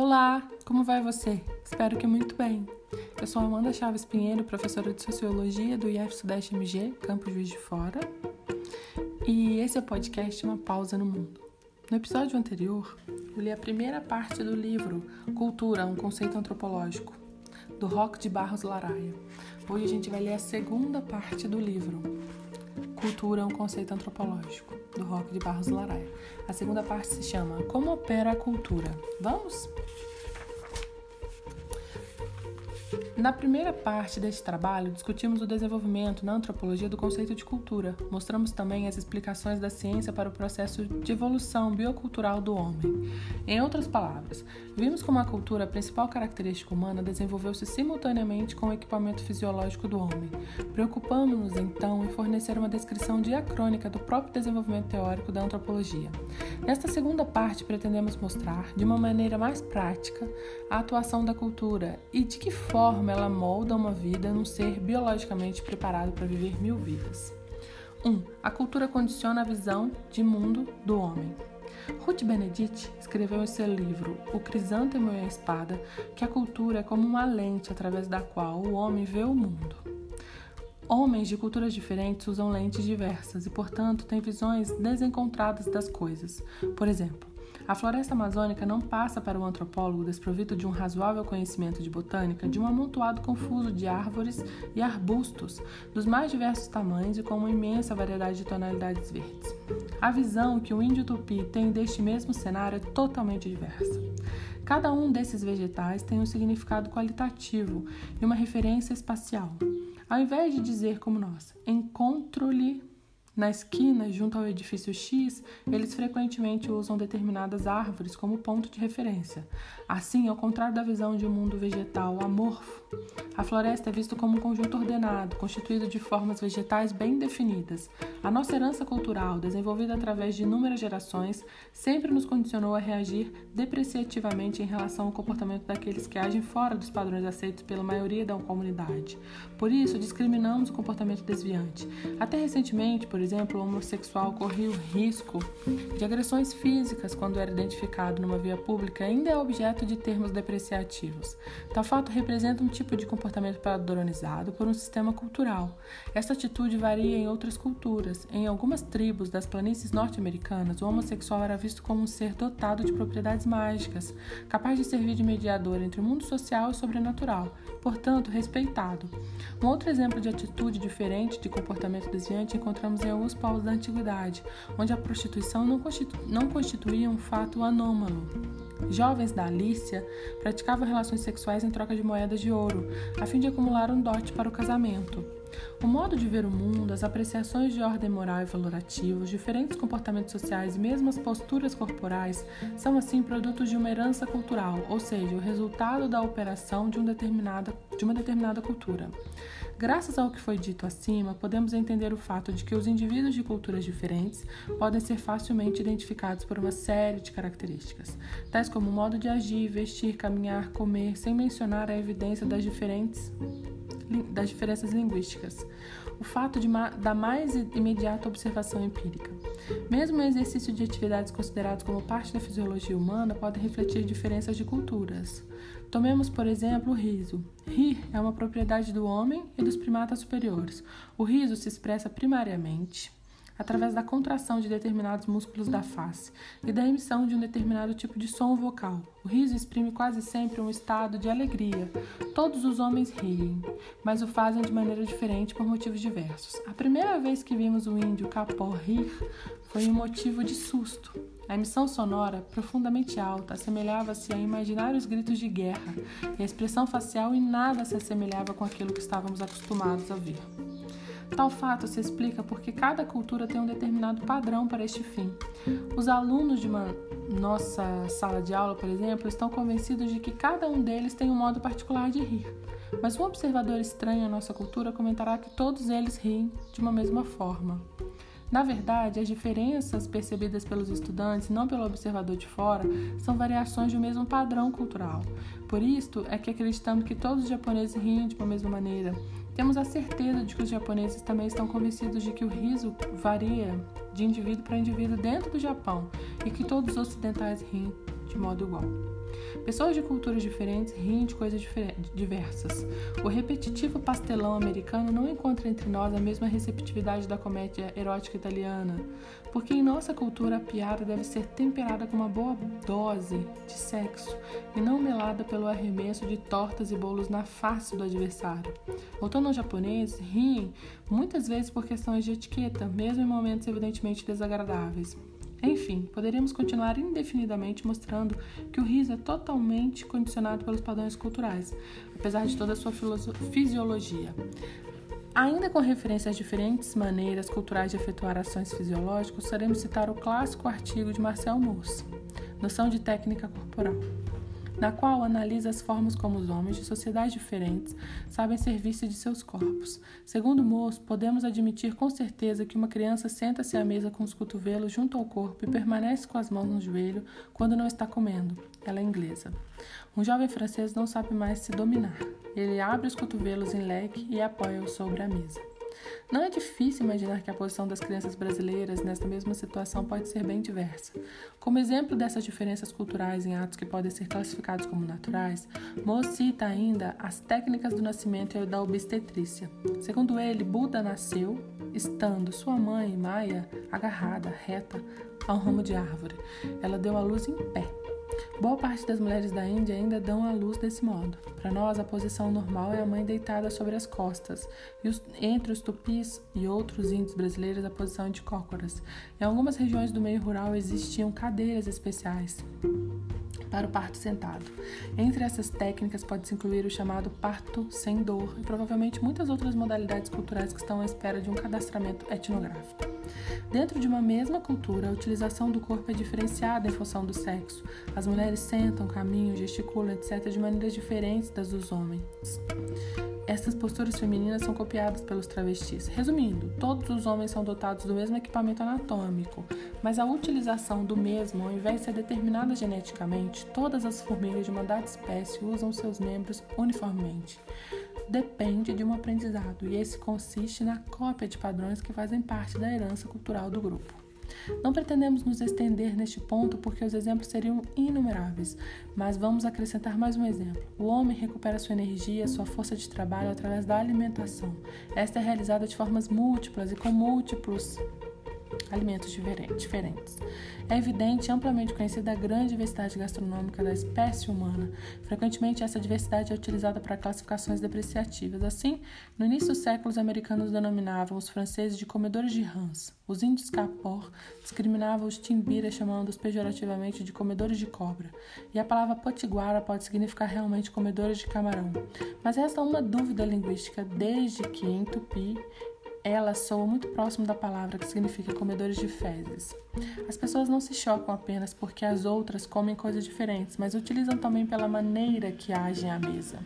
Olá, como vai você? Espero que muito bem. Eu sou Amanda Chaves Pinheiro, professora de Sociologia do IF Sudeste MG, Campo Juiz de Fora. E esse é o podcast Uma Pausa no Mundo. No episódio anterior, eu li a primeira parte do livro Cultura, um conceito antropológico, do Rock de Barros Laraia. Hoje a gente vai ler a segunda parte do livro Cultura, um conceito antropológico do Rock de Barros Laraia. A segunda parte se chama Como opera a cultura. Vamos? Na primeira parte deste trabalho, discutimos o desenvolvimento na antropologia do conceito de cultura. Mostramos também as explicações da ciência para o processo de evolução biocultural do homem. Em outras palavras, vimos como a cultura, a principal característica humana, desenvolveu-se simultaneamente com o equipamento fisiológico do homem. Preocupamos-nos então em fornecer uma descrição diacrônica do próprio desenvolvimento teórico da antropologia. Nesta segunda parte, pretendemos mostrar, de uma maneira mais prática, a atuação da cultura e de que forma como ela molda uma vida num ser biologicamente preparado para viver mil vidas. 1. Um, a cultura condiciona a visão de mundo do homem. Ruth Benedict escreveu em seu livro O Crisântemo e a Espada que a cultura é como uma lente através da qual o homem vê o mundo. Homens de culturas diferentes usam lentes diversas e, portanto, têm visões desencontradas das coisas. Por exemplo, a floresta amazônica não passa para o antropólogo desprovido de um razoável conhecimento de botânica de um amontoado confuso de árvores e arbustos dos mais diversos tamanhos e com uma imensa variedade de tonalidades verdes. A visão que o índio tupi tem deste mesmo cenário é totalmente diversa. Cada um desses vegetais tem um significado qualitativo e uma referência espacial. Ao invés de dizer como nós, encontro-lhe na esquina, junto ao edifício X, eles frequentemente usam determinadas árvores como ponto de referência. Assim, ao contrário da visão de um mundo vegetal amorfo, a floresta é vista como um conjunto ordenado, constituído de formas vegetais bem definidas. A nossa herança cultural, desenvolvida através de inúmeras gerações, sempre nos condicionou a reagir depreciativamente em relação ao comportamento daqueles que agem fora dos padrões aceitos pela maioria da comunidade. Por isso, discriminamos o comportamento desviante. Até recentemente, por exemplo, o homossexual corria o risco de agressões físicas quando era identificado numa via pública ainda é objeto de termos depreciativos. Tal fato representa um tipo de comportamento padronizado por um sistema cultural. Essa atitude varia em outras culturas. Em algumas tribos das planícies norte-americanas, o homossexual era visto como um ser dotado de propriedades mágicas, capaz de servir de mediador entre o mundo social e sobrenatural, portanto, respeitado. Um outro exemplo de atitude diferente de comportamento desviante encontramos em alguns povos da antiguidade, onde a prostituição não, constitu não constituía um fato anômalo. Jovens da Alícia praticavam relações sexuais em troca de moedas de ouro, a fim de acumular um dote para o casamento. O modo de ver o mundo, as apreciações de ordem moral e valorativa, os diferentes comportamentos sociais e mesmo as posturas corporais são assim produtos de uma herança cultural, ou seja, o resultado da operação de, um determinada, de uma determinada cultura. Graças ao que foi dito acima, podemos entender o fato de que os indivíduos de culturas diferentes podem ser facilmente identificados por uma série de características, tais como o modo de agir, vestir, caminhar, comer, sem mencionar a evidência das diferentes das diferenças linguísticas, o fato ma da mais imediata observação empírica. Mesmo o exercício de atividades consideradas como parte da fisiologia humana pode refletir diferenças de culturas. Tomemos, por exemplo, o riso. Rir é uma propriedade do homem e dos primatas superiores. O riso se expressa primariamente através da contração de determinados músculos da face e da emissão de um determinado tipo de som vocal. O riso exprime quase sempre um estado de alegria. Todos os homens riem, mas o fazem de maneira diferente por motivos diversos. A primeira vez que vimos o índio capó rir foi um motivo de susto. A emissão sonora, profundamente alta, assemelhava-se a imaginários gritos de guerra, e a expressão facial em nada se assemelhava com aquilo que estávamos acostumados a ver. Tal fato se explica porque cada cultura tem um determinado padrão para este fim. Os alunos de uma nossa sala de aula, por exemplo, estão convencidos de que cada um deles tem um modo particular de rir. Mas um observador estranho à nossa cultura comentará que todos eles riem de uma mesma forma. Na verdade, as diferenças percebidas pelos estudantes, não pelo observador de fora, são variações um mesmo padrão cultural. Por isto é que acreditamos que todos os japoneses riem de uma mesma maneira, temos a certeza de que os japoneses também estão convencidos de que o riso varia de indivíduo para indivíduo dentro do Japão e que todos os ocidentais riem de modo igual. Pessoas de culturas diferentes riem de coisas diversas. O repetitivo pastelão americano não encontra entre nós a mesma receptividade da comédia erótica italiana, porque em nossa cultura a piada deve ser temperada com uma boa dose de sexo e não melada pelo arremesso de tortas e bolos na face do adversário. Voltando ao japonês, riem muitas vezes por questões de etiqueta, mesmo em momentos evidentemente desagradáveis. Enfim, poderíamos continuar indefinidamente mostrando que o riso é totalmente condicionado pelos padrões culturais, apesar de toda a sua fisiologia. Ainda com referência às diferentes maneiras culturais de efetuar ações fisiológicas, podemos citar o clássico artigo de Marcel Mauss, Noção de Técnica Corporal na qual analisa as formas como os homens de sociedades diferentes sabem servir-se de seus corpos. Segundo Moço, podemos admitir com certeza que uma criança senta-se à mesa com os cotovelos junto ao corpo e permanece com as mãos no joelho quando não está comendo. Ela é inglesa. Um jovem francês não sabe mais se dominar. Ele abre os cotovelos em leque e apoia-os sobre a mesa. Não é difícil imaginar que a posição das crianças brasileiras nesta mesma situação pode ser bem diversa. Como exemplo dessas diferenças culturais em atos que podem ser classificados como naturais, Mo cita ainda as técnicas do nascimento e da obstetrícia. Segundo ele, Buda nasceu estando sua mãe, Maia, agarrada, reta, ao ramo de árvore. Ela deu à luz em pé. Boa parte das mulheres da Índia ainda dão à luz desse modo. Para nós, a posição normal é a mãe deitada sobre as costas, e os, entre os tupis e outros índios brasileiros, a posição é de cócoras. Em algumas regiões do meio rural existiam cadeiras especiais para o parto sentado. Entre essas técnicas pode-se incluir o chamado parto sem dor e provavelmente muitas outras modalidades culturais que estão à espera de um cadastramento etnográfico. Dentro de uma mesma cultura, a utilização do corpo é diferenciada em função do sexo. As mulheres sentam, caminham, gesticulam, etc., de maneiras diferentes das dos homens. Essas posturas femininas são copiadas pelos travestis. Resumindo, todos os homens são dotados do mesmo equipamento anatômico, mas a utilização do mesmo, ao invés de ser determinada geneticamente, todas as formigas de uma dada espécie usam seus membros uniformemente. Depende de um aprendizado, e esse consiste na cópia de padrões que fazem parte da herança cultural do grupo. Não pretendemos nos estender neste ponto porque os exemplos seriam inumeráveis, mas vamos acrescentar mais um exemplo. O homem recupera sua energia, sua força de trabalho através da alimentação. Esta é realizada de formas múltiplas e com múltiplos alimentos diferentes. É evidente e amplamente conhecida a grande diversidade gastronômica da espécie humana. Frequentemente, essa diversidade é utilizada para classificações depreciativas. Assim, no início do século, os americanos denominavam os franceses de comedores de rãs. Os índios capor discriminavam os timbiras, chamando-os pejorativamente de comedores de cobra. E a palavra potiguara pode significar realmente comedores de camarão. Mas resta uma dúvida linguística, desde que em tupi ela soa muito próximo da palavra que significa comedores de fezes. As pessoas não se chocam apenas porque as outras comem coisas diferentes, mas utilizam também pela maneira que agem à mesa.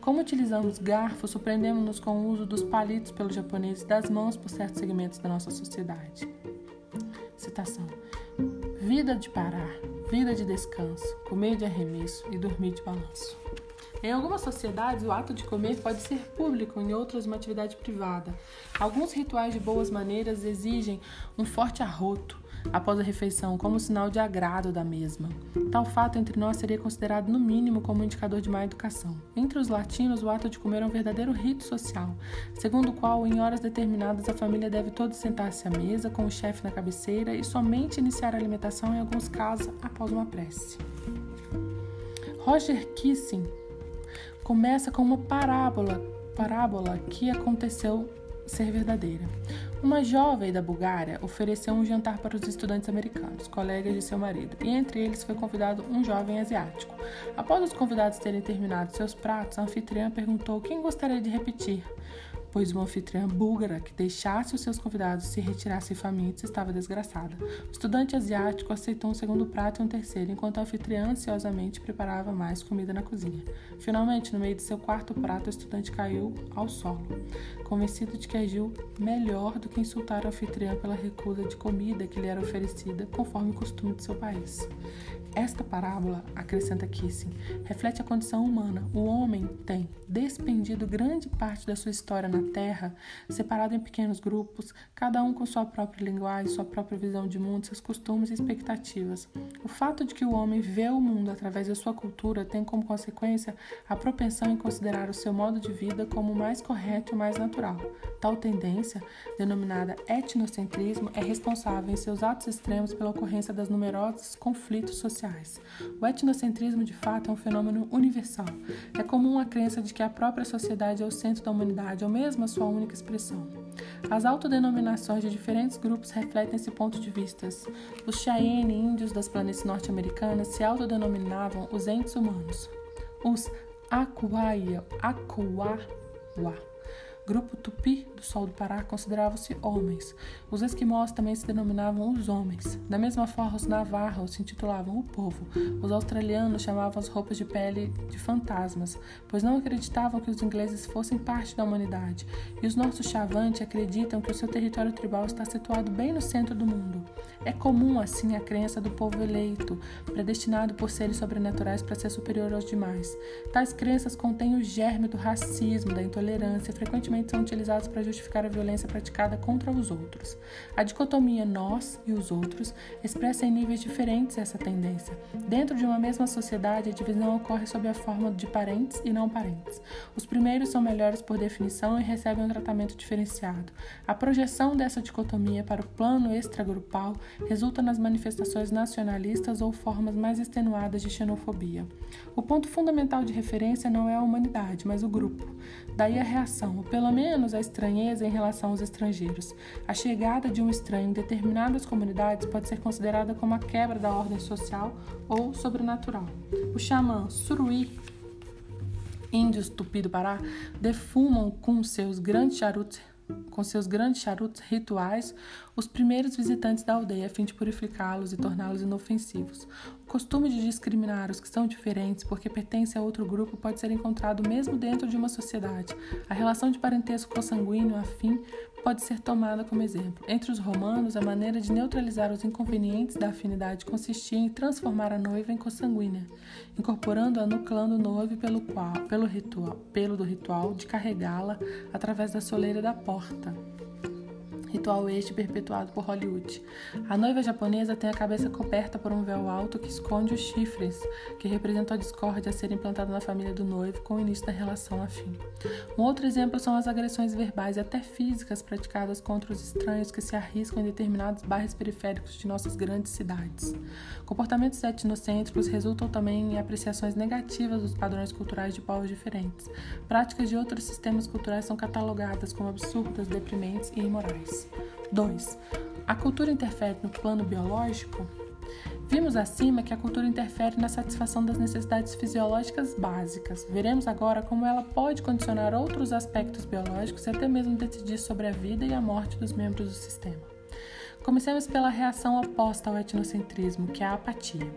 Como utilizamos garfos, surpreendemos-nos com o uso dos palitos pelos japoneses e das mãos por certos segmentos da nossa sociedade. Citação: Vida de parar, vida de descanso, comer de arremesso e dormir de balanço. Em algumas sociedades, o ato de comer pode ser público, em outras, uma atividade privada. Alguns rituais de boas maneiras exigem um forte arroto após a refeição, como sinal de agrado da mesma. Tal fato entre nós seria considerado, no mínimo, como um indicador de má educação. Entre os latinos, o ato de comer é um verdadeiro rito social, segundo o qual, em horas determinadas, a família deve todos sentar-se à mesa, com o chefe na cabeceira, e somente iniciar a alimentação, em alguns casos, após uma prece. Roger Kissing começa com uma parábola, parábola que aconteceu ser verdadeira. Uma jovem da Bulgária ofereceu um jantar para os estudantes americanos, colegas de seu marido, e entre eles foi convidado um jovem asiático. Após os convidados terem terminado seus pratos, a anfitriã perguntou quem gostaria de repetir pois uma anfitriã búlgara que deixasse os seus convidados se retirassem famintos estava desgraçada. O estudante asiático aceitou um segundo prato e um terceiro, enquanto a anfitriã ansiosamente preparava mais comida na cozinha. Finalmente, no meio de seu quarto prato, o estudante caiu ao solo, convencido de que agiu melhor do que insultar a anfitriã pela recusa de comida que lhe era oferecida, conforme o costume de seu país. Esta parábola, acrescenta Kissing, reflete a condição humana. O homem tem despendido grande parte da sua história na Terra, separado em pequenos grupos, cada um com sua própria linguagem, sua própria visão de mundo, seus costumes e expectativas. O fato de que o homem vê o mundo através da sua cultura tem como consequência a propensão em considerar o seu modo de vida como o mais correto e o mais natural. Tal tendência, denominada etnocentrismo, é responsável em seus atos extremos pela ocorrência das numerosos conflitos sociais. O etnocentrismo, de fato, é um fenômeno universal. É comum a crença de que a própria sociedade é o centro da humanidade, ou mesmo a sua única expressão. As autodenominações de diferentes grupos refletem esse ponto de vista. Os Cheyenne, índios das planícies norte-americanas, se autodenominavam os entes humanos. Os Akuaia, Akuawa grupo tupi do Sol do Pará consideravam-se homens. Os esquimós também se denominavam os homens. Da mesma forma, os navarros se intitulavam o povo. Os australianos chamavam as roupas de pele de fantasmas, pois não acreditavam que os ingleses fossem parte da humanidade. E os nossos chavantes acreditam que o seu território tribal está situado bem no centro do mundo. É comum, assim, a crença do povo eleito, predestinado por seres sobrenaturais para ser superior aos demais. Tais crenças contêm o germe do racismo, da intolerância, frequentemente são utilizados para justificar a violência praticada contra os outros. A dicotomia nós e os outros expressa em níveis diferentes essa tendência. Dentro de uma mesma sociedade, a divisão ocorre sob a forma de parentes e não parentes. Os primeiros são melhores por definição e recebem um tratamento diferenciado. A projeção dessa dicotomia para o plano extragrupal resulta nas manifestações nacionalistas ou formas mais extenuadas de xenofobia. O ponto fundamental de referência não é a humanidade, mas o grupo. Daí a reação, ou pelo menos a estranheza em relação aos estrangeiros. A chegada de um estranho em determinadas comunidades pode ser considerada como a quebra da ordem social ou sobrenatural. O xamã Suruí índios tupi do Pará defumam com seus grandes charutos com seus grandes charutos rituais os primeiros visitantes da aldeia a fim de purificá-los e torná-los inofensivos. O costume de discriminar os que são diferentes porque pertencem a outro grupo pode ser encontrado mesmo dentro de uma sociedade. A relação de parentesco consanguíneo afim pode ser tomada como exemplo. Entre os romanos, a maneira de neutralizar os inconvenientes da afinidade consistia em transformar a noiva em consanguínea, incorporando-a no clã do noivo pelo, qual, pelo, ritual, pelo do ritual de carregá-la através da soleira da porta ritual este perpetuado por Hollywood. A noiva japonesa tem a cabeça coberta por um véu alto que esconde os chifres, que representam a discórdia a ser implantada na família do noivo com o início da relação afim. Um outro exemplo são as agressões verbais e até físicas praticadas contra os estranhos que se arriscam em determinados bairros periféricos de nossas grandes cidades. Comportamentos etnocêntricos resultam também em apreciações negativas dos padrões culturais de povos diferentes. Práticas de outros sistemas culturais são catalogadas como absurdas, deprimentes e imorais. 2. A cultura interfere no plano biológico? Vimos acima que a cultura interfere na satisfação das necessidades fisiológicas básicas. Veremos agora como ela pode condicionar outros aspectos biológicos e até mesmo decidir sobre a vida e a morte dos membros do sistema. Comecemos pela reação oposta ao etnocentrismo, que é a apatia.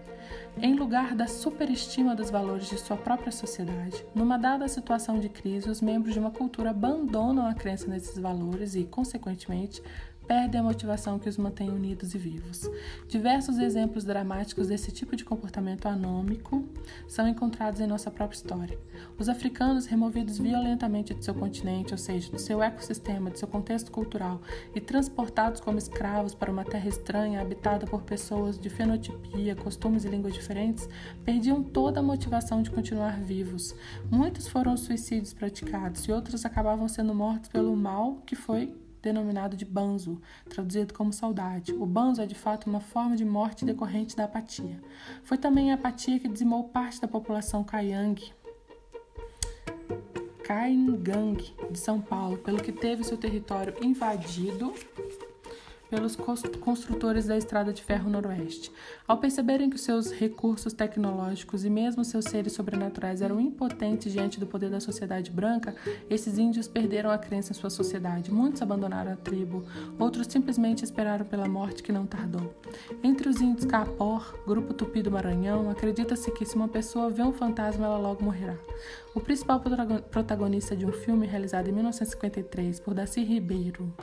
Em lugar da superestima dos valores de sua própria sociedade, numa dada situação de crise, os membros de uma cultura abandonam a crença nesses valores e, consequentemente, perdem a motivação que os mantém unidos e vivos. Diversos exemplos dramáticos desse tipo de comportamento anômico são encontrados em nossa própria história. Os africanos, removidos violentamente de seu continente, ou seja, do seu ecossistema, de seu contexto cultural, e transportados como escravos para uma terra estranha, habitada por pessoas de fenotipia, costumes e línguas diferentes, perdiam toda a motivação de continuar vivos. Muitos foram os suicídios praticados e outros acabavam sendo mortos pelo mal que foi denominado de banzo, traduzido como saudade. O banzo é de fato uma forma de morte decorrente da apatia. Foi também a apatia que dizimou parte da população Kaingang de São Paulo, pelo que teve seu território invadido pelos construtores da Estrada de Ferro Noroeste. Ao perceberem que seus recursos tecnológicos e mesmo seus seres sobrenaturais eram impotentes diante do poder da sociedade branca, esses índios perderam a crença em sua sociedade. Muitos abandonaram a tribo, outros simplesmente esperaram pela morte que não tardou. Entre os índios Capor, grupo tupi do Maranhão, acredita-se que se uma pessoa vê um fantasma, ela logo morrerá. O principal protagonista de um filme realizado em 1953 por Darcy Ribeiro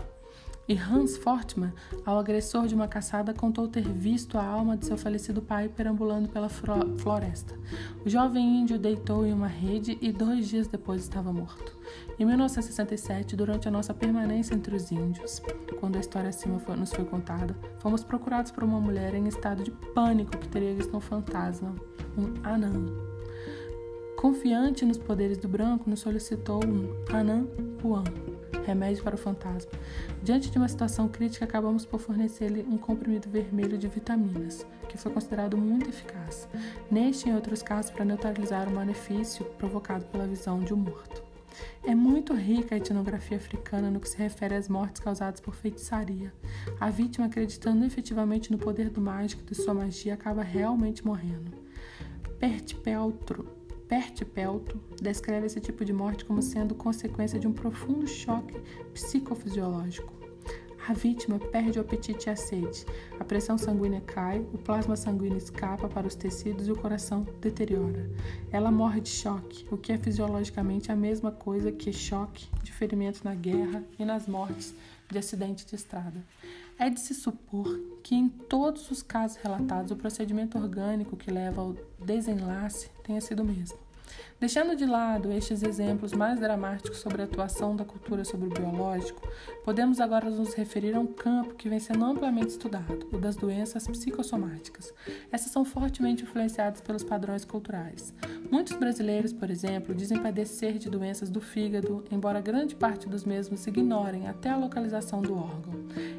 E Hans Fortmann, ao agressor de uma caçada, contou ter visto a alma de seu falecido pai perambulando pela floresta. O jovem índio deitou em uma rede e dois dias depois estava morto. Em 1967, durante a nossa permanência entre os índios, quando a história acima foi, nos foi contada, fomos procurados por uma mulher em estado de pânico que teria visto um fantasma, um anão. Confiante nos poderes do branco, nos solicitou um anã puan remédio para o fantasma. Diante de uma situação crítica, acabamos por fornecer-lhe um comprimido vermelho de vitaminas, que foi considerado muito eficaz, neste e em outros casos para neutralizar o malefício provocado pela visão de um morto. É muito rica a etnografia africana no que se refere às mortes causadas por feitiçaria. A vítima, acreditando efetivamente no poder do mágico e de sua magia, acaba realmente morrendo. Pertpeltro Bert Pelto descreve esse tipo de morte como sendo consequência de um profundo choque psicofisiológico. A vítima perde o apetite e a sede, a pressão sanguínea cai, o plasma sanguíneo escapa para os tecidos e o coração deteriora. Ela morre de choque, o que é fisiologicamente a mesma coisa que choque de ferimento na guerra e nas mortes de acidente de estrada. É de se supor que em todos os casos relatados o procedimento orgânico que leva ao desenlace tenha sido o mesmo. Deixando de lado estes exemplos mais dramáticos sobre a atuação da cultura sobre o biológico, podemos agora nos referir a um campo que vem sendo amplamente estudado, o das doenças psicossomáticas. Essas são fortemente influenciadas pelos padrões culturais. Muitos brasileiros, por exemplo, dizem padecer de doenças do fígado, embora grande parte dos mesmos ignorem até a localização do órgão.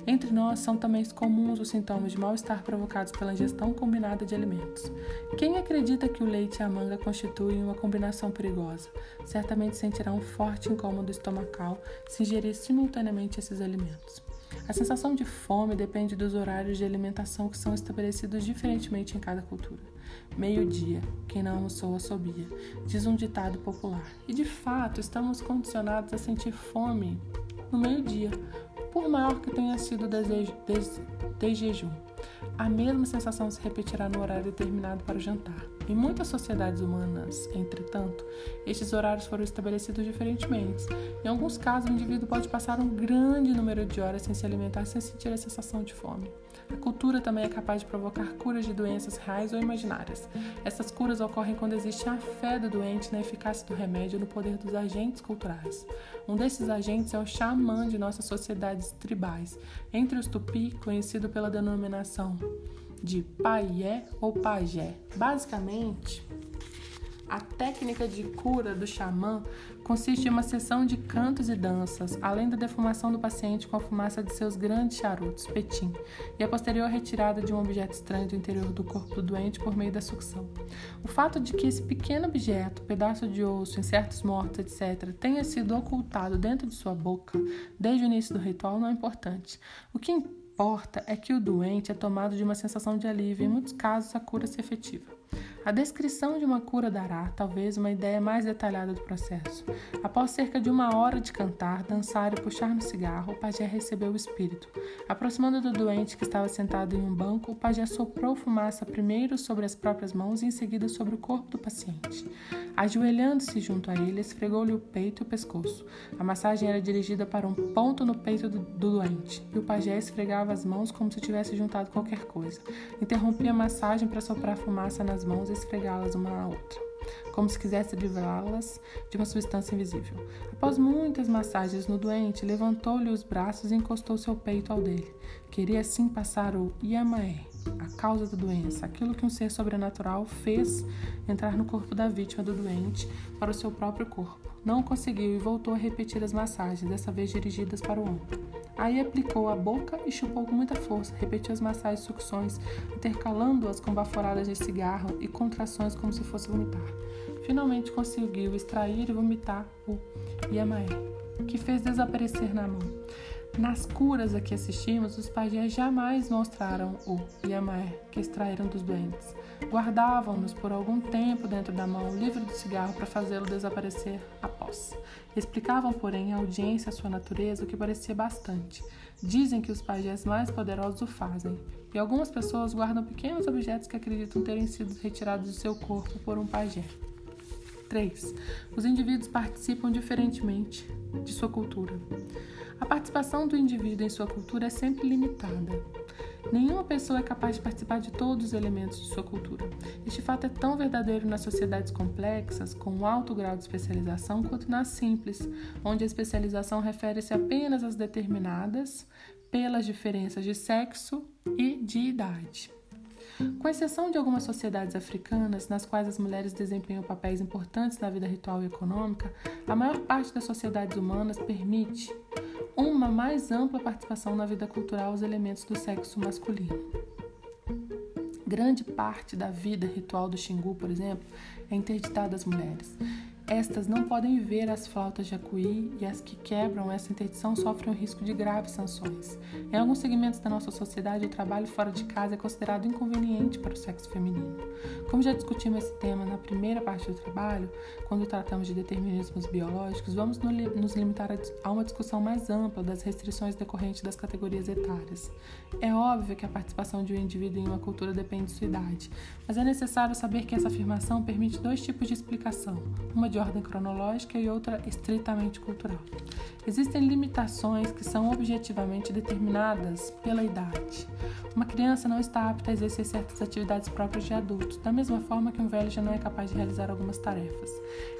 Entre nós são também comuns os sintomas de mal-estar provocados pela ingestão combinada de alimentos. Quem acredita que o leite e a manga constituem uma combinação perigosa? Certamente sentirá um forte incômodo estomacal se ingerir simultaneamente esses alimentos. A sensação de fome depende dos horários de alimentação que são estabelecidos diferentemente em cada cultura. Meio-dia, quem não almoçou assobia, diz um ditado popular. E de fato, estamos condicionados a sentir fome no meio-dia, por maior que tenha sido o desejo de jejum. A mesma sensação se repetirá no horário determinado para o jantar. Em muitas sociedades humanas, entretanto, estes horários foram estabelecidos diferentemente. Em alguns casos, o indivíduo pode passar um grande número de horas sem se alimentar sem sentir a sensação de fome. A cultura também é capaz de provocar curas de doenças reais ou imaginárias. Essas curas ocorrem quando existe a fé do doente na eficácia do remédio e no poder dos agentes culturais. Um desses agentes é o xamã de nossas sociedades tribais, entre os tupi, conhecido pela denominação de paié ou pajé. Basicamente, a técnica de cura do xamã consiste em uma sessão de cantos e danças, além da defumação do paciente com a fumaça de seus grandes charutos, petim, e a posterior retirada de um objeto estranho do interior do corpo do doente por meio da sucção. O fato de que esse pequeno objeto, pedaço de osso, insetos mortos, etc., tenha sido ocultado dentro de sua boca desde o início do ritual não é importante. O que importa é que o doente é tomado de uma sensação de alívio e, em muitos casos, a cura se efetiva. A descrição de uma cura dará, talvez, uma ideia mais detalhada do processo. Após cerca de uma hora de cantar, dançar e puxar no cigarro, o pajé recebeu o espírito. Aproximando do doente que estava sentado em um banco, o pajé soprou fumaça primeiro sobre as próprias mãos e em seguida sobre o corpo do paciente. Ajoelhando-se junto a ele, esfregou-lhe o peito e o pescoço. A massagem era dirigida para um ponto no peito do, do doente, e o pajé esfregava as mãos como se tivesse juntado qualquer coisa. Interrompia a massagem para soprar fumaça nas mãos e esfregá-las uma na outra, como se quisesse livrá-las de uma substância invisível. Após muitas massagens no doente, levantou-lhe os braços e encostou seu peito ao dele. Queria assim passar o Yamae, a causa da doença, aquilo que um ser sobrenatural fez entrar no corpo da vítima do doente para o seu próprio corpo. Não conseguiu e voltou a repetir as massagens, dessa vez dirigidas para o ombro. Aí aplicou a boca e chupou com muita força, repetiu as massagens e sucções, intercalando-as com baforadas de cigarro e contrações como se fosse vomitar. Finalmente conseguiu extrair e vomitar o Yamaé, que fez desaparecer na mão. Nas curas a que assistimos, os pajés jamais mostraram o Yamaé que extraíram dos doentes. Guardavam-nos por algum tempo dentro da mão, livre do cigarro, para fazê-lo desaparecer após. Explicavam, porém, à audiência a sua natureza, o que parecia bastante. Dizem que os pajés mais poderosos o fazem, e algumas pessoas guardam pequenos objetos que acreditam terem sido retirados do seu corpo por um pajé. 3. Os indivíduos participam diferentemente de sua cultura. A participação do indivíduo em sua cultura é sempre limitada. Nenhuma pessoa é capaz de participar de todos os elementos de sua cultura. Este fato é tão verdadeiro nas sociedades complexas, com um alto grau de especialização, quanto nas simples, onde a especialização refere-se apenas às determinadas pelas diferenças de sexo e de idade. Com exceção de algumas sociedades africanas, nas quais as mulheres desempenham papéis importantes na vida ritual e econômica, a maior parte das sociedades humanas permite uma mais ampla participação na vida cultural aos elementos do sexo masculino. Grande parte da vida ritual do Xingu, por exemplo, é interditada às mulheres. Estas não podem ver as flautas de acuí e as que quebram essa interdição sofrem o risco de graves sanções. Em alguns segmentos da nossa sociedade, o trabalho fora de casa é considerado inconveniente para o sexo feminino. Como já discutimos esse tema na primeira parte do trabalho, quando tratamos de determinismos biológicos, vamos nos limitar a uma discussão mais ampla das restrições decorrentes das categorias etárias. É óbvio que a participação de um indivíduo em uma cultura depende de sua idade, mas é necessário saber que essa afirmação permite dois tipos de explicação, uma de ordem cronológica e outra estritamente cultural. Existem limitações que são objetivamente determinadas pela idade. Uma criança não está apta a exercer certas atividades próprias de adultos, da mesma forma que um velho já não é capaz de realizar algumas tarefas.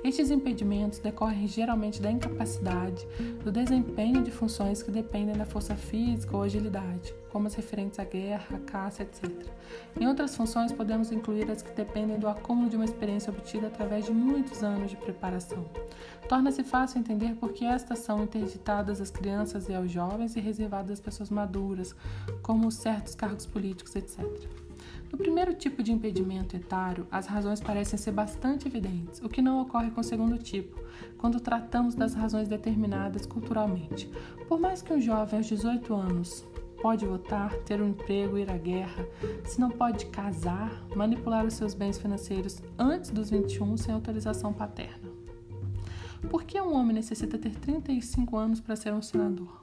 Estes impedimentos decorrem geralmente da incapacidade do desempenho de funções que dependem da força física ou agilidade, como as referentes à guerra, à caça, etc. Em outras funções, podemos incluir as que dependem do acúmulo de uma experiência obtida através de muitos anos de preparação. Torna-se fácil entender por que estas são interditadas às crianças e aos jovens e reservadas às pessoas maduras, como certos cargos políticos, etc. No primeiro tipo de impedimento etário, as razões parecem ser bastante evidentes, o que não ocorre com o segundo tipo, quando tratamos das razões determinadas culturalmente. Por mais que um jovem aos 18 anos pode votar, ter um emprego, ir à guerra, se não pode casar, manipular os seus bens financeiros antes dos 21 sem autorização paterna. Por que um homem necessita ter 35 anos para ser um senador?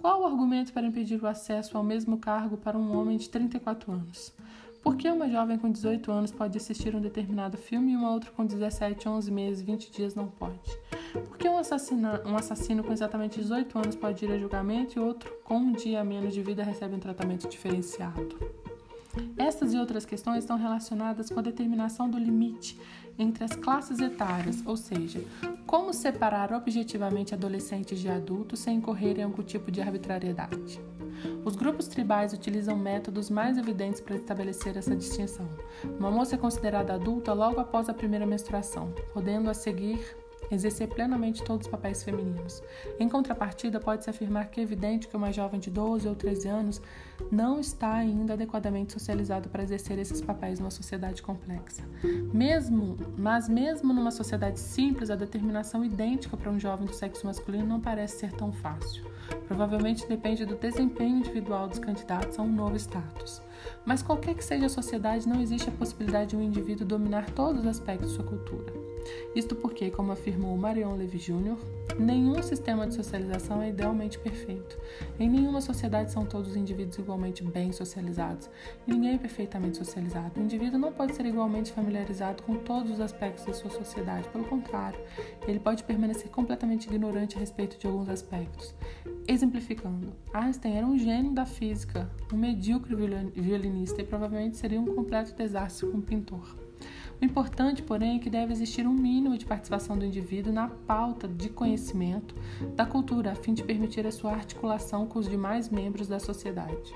Qual o argumento para impedir o acesso ao mesmo cargo para um homem de 34 anos? Por que uma jovem com 18 anos pode assistir um determinado filme e uma outra com 17, 11 meses, 20 dias não pode? Por que um, assassina, um assassino com exatamente 18 anos pode ir a julgamento e outro com um dia menos de vida recebe um tratamento diferenciado? Estas e outras questões estão relacionadas com a determinação do limite entre as classes etárias, ou seja, como separar objetivamente adolescentes de adultos sem incorrer em algum tipo de arbitrariedade. Os grupos tribais utilizam métodos mais evidentes para estabelecer essa distinção. Uma moça é considerada adulta logo após a primeira menstruação, podendo a seguir exercer plenamente todos os papéis femininos. Em contrapartida, pode-se afirmar que é evidente que uma jovem de 12 ou 13 anos não está ainda adequadamente socializada para exercer esses papéis numa sociedade complexa. Mesmo, mas mesmo numa sociedade simples, a determinação idêntica para um jovem do sexo masculino não parece ser tão fácil. Provavelmente depende do desempenho individual dos candidatos a um novo status. Mas qualquer que seja a sociedade, não existe a possibilidade de um indivíduo dominar todos os aspectos de sua cultura. Isto porque, como afirmou Marion Levy Jr., nenhum sistema de socialização é idealmente perfeito. Em nenhuma sociedade são todos os indivíduos igualmente bem socializados ninguém é perfeitamente socializado. O indivíduo não pode ser igualmente familiarizado com todos os aspectos da sua sociedade, pelo contrário, ele pode permanecer completamente ignorante a respeito de alguns aspectos. Exemplificando, Einstein era um gênio da física, um medíocre violinista e provavelmente seria um completo desastre como pintor. O importante, porém, é que deve existir um mínimo de participação do indivíduo na pauta de conhecimento da cultura, a fim de permitir a sua articulação com os demais membros da sociedade.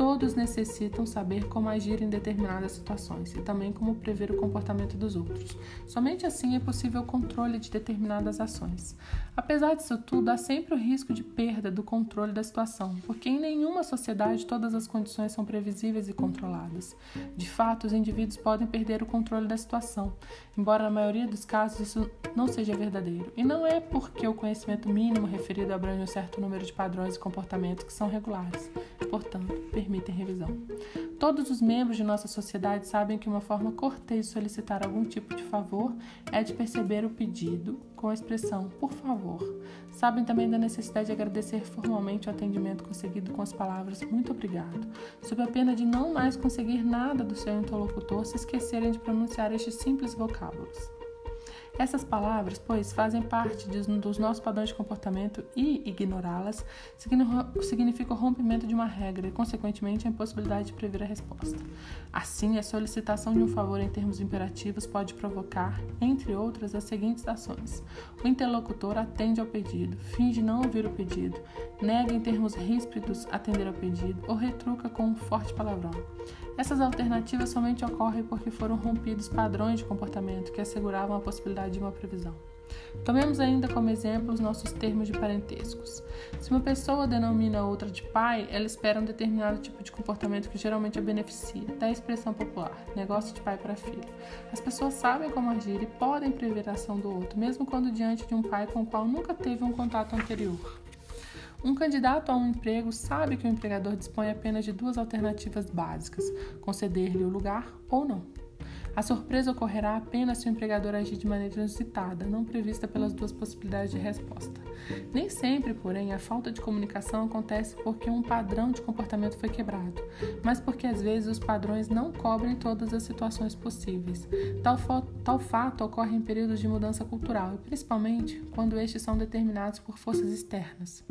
Todos necessitam saber como agir em determinadas situações e também como prever o comportamento dos outros. Somente assim é possível o controle de determinadas ações. Apesar disso tudo, há sempre o risco de perda do controle da situação, porque em nenhuma sociedade todas as condições são previsíveis e controladas. De fato, os indivíduos podem perder o controle da situação, embora na maioria dos casos isso não seja verdadeiro. E não é porque o conhecimento mínimo referido abrange um certo número de padrões e comportamentos que são regulares, portanto, permitem revisão. Todos os membros de nossa sociedade sabem que uma forma cortês de solicitar algum tipo de favor é de perceber o pedido com a expressão por favor. Sabem também da necessidade de agradecer formalmente o atendimento conseguido com as palavras muito obrigado, sob a pena de não mais conseguir nada do seu interlocutor se esquecerem de pronunciar estes simples vocábulos. Essas palavras, pois, fazem parte dos nossos padrões de comportamento e ignorá-las significa o rompimento de uma regra e, consequentemente, a impossibilidade de prever a resposta. Assim, a solicitação de um favor em termos imperativos pode provocar, entre outras, as seguintes ações: o interlocutor atende ao pedido, finge não ouvir o pedido, nega em termos ríspidos atender ao pedido ou retruca com um forte palavrão. Essas alternativas somente ocorrem porque foram rompidos padrões de comportamento que asseguravam a possibilidade de uma previsão. Tomemos ainda como exemplo os nossos termos de parentescos. Se uma pessoa denomina outra de pai, ela espera um determinado tipo de comportamento que geralmente a beneficia, da expressão popular, negócio de pai para filho. As pessoas sabem como agir e podem prever a ação do outro, mesmo quando diante de um pai com o qual nunca teve um contato anterior. Um candidato a um emprego sabe que o empregador dispõe apenas de duas alternativas básicas: conceder-lhe o lugar ou não. A surpresa ocorrerá apenas se o empregador agir de maneira inusitada, não prevista pelas duas possibilidades de resposta. Nem sempre, porém, a falta de comunicação acontece porque um padrão de comportamento foi quebrado, mas porque às vezes os padrões não cobrem todas as situações possíveis. Tal, tal fato ocorre em períodos de mudança cultural e principalmente quando estes são determinados por forças externas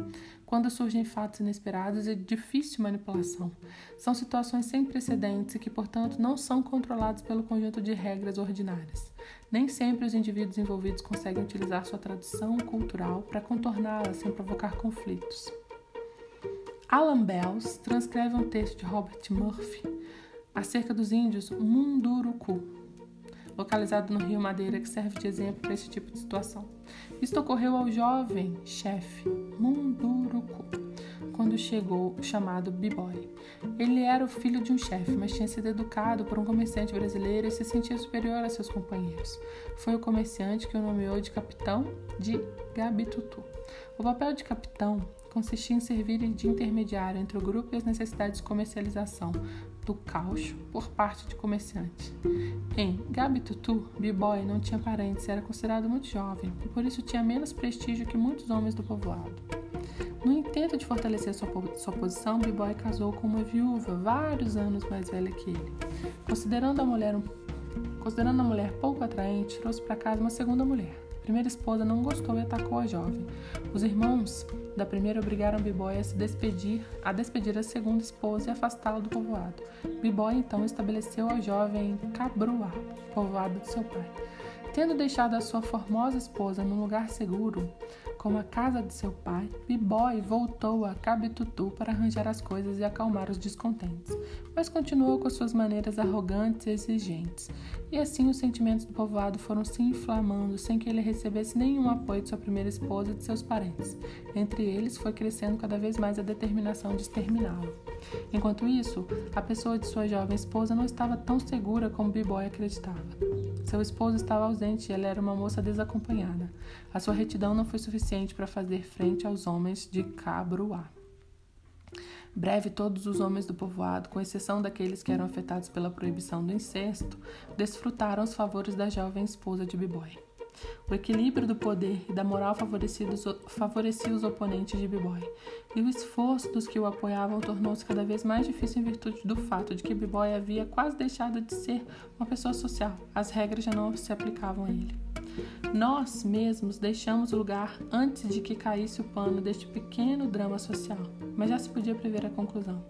quando surgem fatos inesperados e difícil manipulação. São situações sem precedentes e que, portanto, não são controladas pelo conjunto de regras ordinárias. Nem sempre os indivíduos envolvidos conseguem utilizar sua tradição cultural para contorná-la sem provocar conflitos. Alan Bells transcreve um texto de Robert Murphy acerca dos índios Munduruku, localizado no Rio Madeira, que serve de exemplo para esse tipo de situação. Isto ocorreu ao jovem chefe Munduruku, quando chegou chamado B-Boy. Ele era o filho de um chefe, mas tinha sido educado por um comerciante brasileiro e se sentia superior a seus companheiros. Foi o comerciante que o nomeou de capitão de Gabitutu. O papel de capitão consistia em servir de intermediário entre o grupo e as necessidades de comercialização do caucho por parte de comerciantes. Em Gabitutu, B-Boy não tinha parentes e era considerado muito jovem, e por isso tinha menos prestígio que muitos homens do povoado. No intento de fortalecer sua, sua posição, B-Boy casou com uma viúva vários anos mais velha que ele. Considerando a mulher, um, considerando a mulher pouco atraente, trouxe para casa uma segunda mulher primeira esposa não gostou e atacou a jovem. Os irmãos da primeira obrigaram B-Boy a se despedir, a despedir a segunda esposa e afastá-la do povoado. B-Boy então estabeleceu a jovem em Cabruá, povoado de seu pai. Tendo deixado a sua formosa esposa num lugar seguro, como a casa de seu pai, B-Boy voltou a Cabitutu para arranjar as coisas e acalmar os descontentes, mas continuou com suas maneiras arrogantes e exigentes. E assim os sentimentos do povoado foram se inflamando sem que ele recebesse nenhum apoio de sua primeira esposa e de seus parentes. Entre eles foi crescendo cada vez mais a determinação de exterminá-lo. Enquanto isso, a pessoa de sua jovem esposa não estava tão segura como B-Boy acreditava. Seu esposo estava ausente e ela era uma moça desacompanhada. A sua retidão não foi suficiente para fazer frente aos homens de Cabruá. Breve, todos os homens do povoado, com exceção daqueles que eram afetados pela proibição do incesto, desfrutaram os favores da jovem esposa de B-Boy. O equilíbrio do poder e da moral favorecia os oponentes de B-Boy, e o esforço dos que o apoiavam tornou-se cada vez mais difícil em virtude do fato de que B-Boy havia quase deixado de ser uma pessoa social. As regras já não se aplicavam a ele. Nós mesmos deixamos o lugar antes de que caísse o pano deste pequeno drama social, mas já se podia prever a conclusão.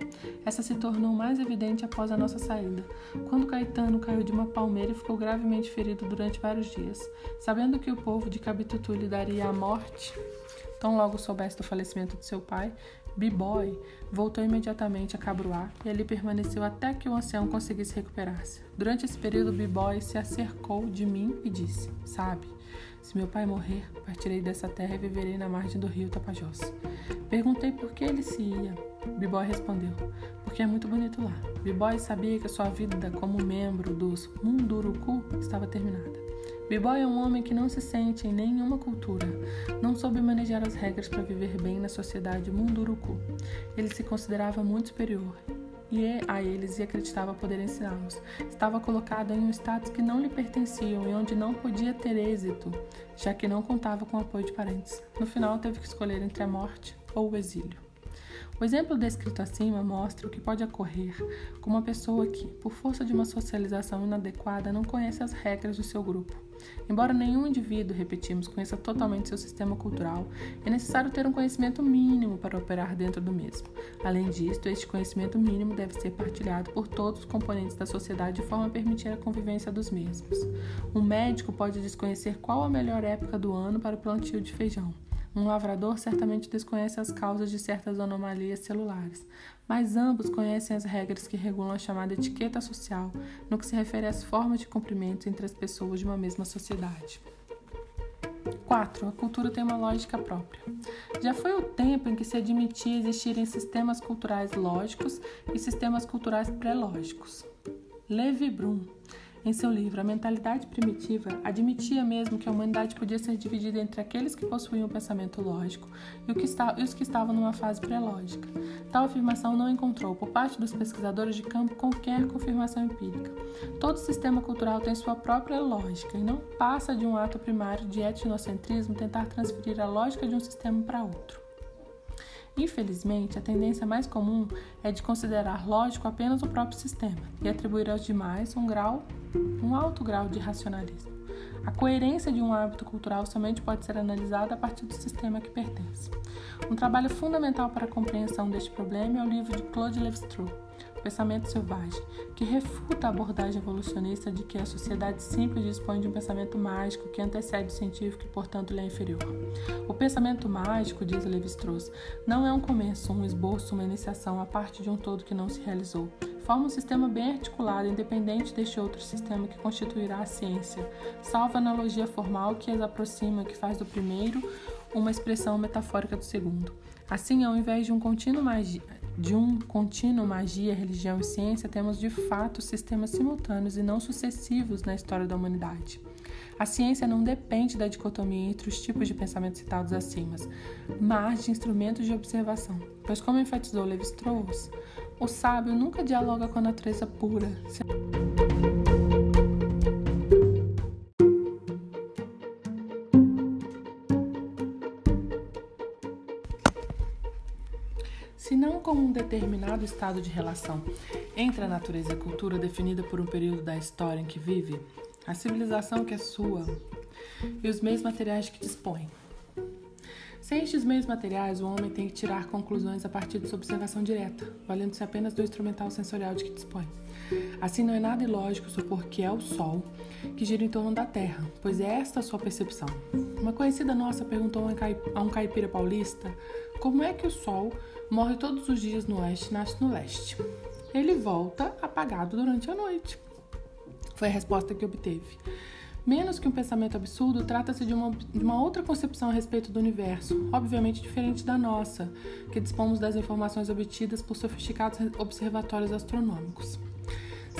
Essa se tornou mais evidente após a nossa saída, quando Caetano caiu de uma palmeira e ficou gravemente ferido durante vários dias. Sabendo que o povo de Cabitutu lhe daria a morte, tão logo soubesse do falecimento de seu pai, B-Boy voltou imediatamente a Cabruá e ali permaneceu até que o ancião conseguisse recuperar-se. Durante esse período, B-Boy se acercou de mim e disse: Sabe, se meu pai morrer, partirei dessa terra e viverei na margem do rio Tapajós. Perguntei por que ele se ia. B-Boy respondeu: Porque é muito bonito lá. B-Boy sabia que a sua vida como membro dos Munduruku estava terminada. B-Boy é um homem que não se sente em nenhuma cultura, não soube manejar as regras para viver bem na sociedade munduruku. Ele se considerava muito superior e a eles e acreditava poder ensiná-los. Estava colocado em um status que não lhe pertenciam e onde não podia ter êxito, já que não contava com o apoio de parentes. No final, teve que escolher entre a morte ou o exílio. O exemplo descrito acima mostra o que pode ocorrer com uma pessoa que, por força de uma socialização inadequada, não conhece as regras do seu grupo. Embora nenhum indivíduo, repetimos, conheça totalmente seu sistema cultural, é necessário ter um conhecimento mínimo para operar dentro do mesmo. Além disso, este conhecimento mínimo deve ser partilhado por todos os componentes da sociedade de forma a permitir a convivência dos mesmos. Um médico pode desconhecer qual a melhor época do ano para o plantio de feijão. Um lavrador certamente desconhece as causas de certas anomalias celulares, mas ambos conhecem as regras que regulam a chamada etiqueta social, no que se refere às formas de cumprimento entre as pessoas de uma mesma sociedade. 4. A cultura tem uma lógica própria. Já foi o tempo em que se admitia existirem sistemas culturais lógicos e sistemas culturais pré-lógicos. Levi Brum em seu livro, A Mentalidade Primitiva admitia mesmo que a humanidade podia ser dividida entre aqueles que possuíam o pensamento lógico e, os que estavam numa fase pré-lógica. Tal afirmação não encontrou, por parte dos pesquisadores de campo, qualquer confirmação empírica. Todo sistema cultural tem sua própria lógica e não passa de um ato primário de etnocentrismo tentar transferir a lógica de um sistema para outro. Infelizmente, a tendência mais comum é de considerar lógico apenas o próprio sistema e atribuir aos demais um grau, um alto grau de racionalismo. A coerência de um hábito cultural somente pode ser analisada a partir do sistema que pertence. Um trabalho fundamental para a compreensão deste problema é o livro de Claude Lévi-Strauss, pensamento selvagem, que refuta a abordagem evolucionista de que a sociedade simples dispõe de um pensamento mágico que antecede o científico e, portanto, lhe é inferior. O pensamento mágico, diz Levi-Strauss, não é um começo, um esboço, uma iniciação, a parte de um todo que não se realizou. Forma um sistema bem articulado, independente deste outro sistema que constituirá a ciência, salvo a analogia formal que as aproxima, que faz do primeiro uma expressão metafórica do segundo. Assim, ao invés de um contínuo de um contínuo magia, religião e ciência, temos de fato sistemas simultâneos e não sucessivos na história da humanidade. A ciência não depende da dicotomia entre os tipos de pensamento citados acima, mas de instrumentos de observação. Pois, como enfatizou Levi-Strauss, o sábio nunca dialoga com a natureza pura. Determinado estado de relação entre a natureza e a cultura definida por um período da história em que vive, a civilização que é sua e os meios materiais que dispõe. Sem estes meios materiais, o homem tem que tirar conclusões a partir de sua observação direta, valendo-se apenas do instrumental sensorial de que dispõe. Assim, não é nada ilógico supor que é o Sol que gira em torno da Terra, pois é esta a sua percepção. Uma conhecida nossa perguntou a um caipira paulista como é que o Sol morre todos os dias no oeste nasce no leste. Ele volta apagado durante a noite. Foi a resposta que obteve. Menos que um pensamento absurdo, trata-se de uma, de uma outra concepção a respeito do universo, obviamente diferente da nossa, que dispomos das informações obtidas por sofisticados observatórios astronômicos.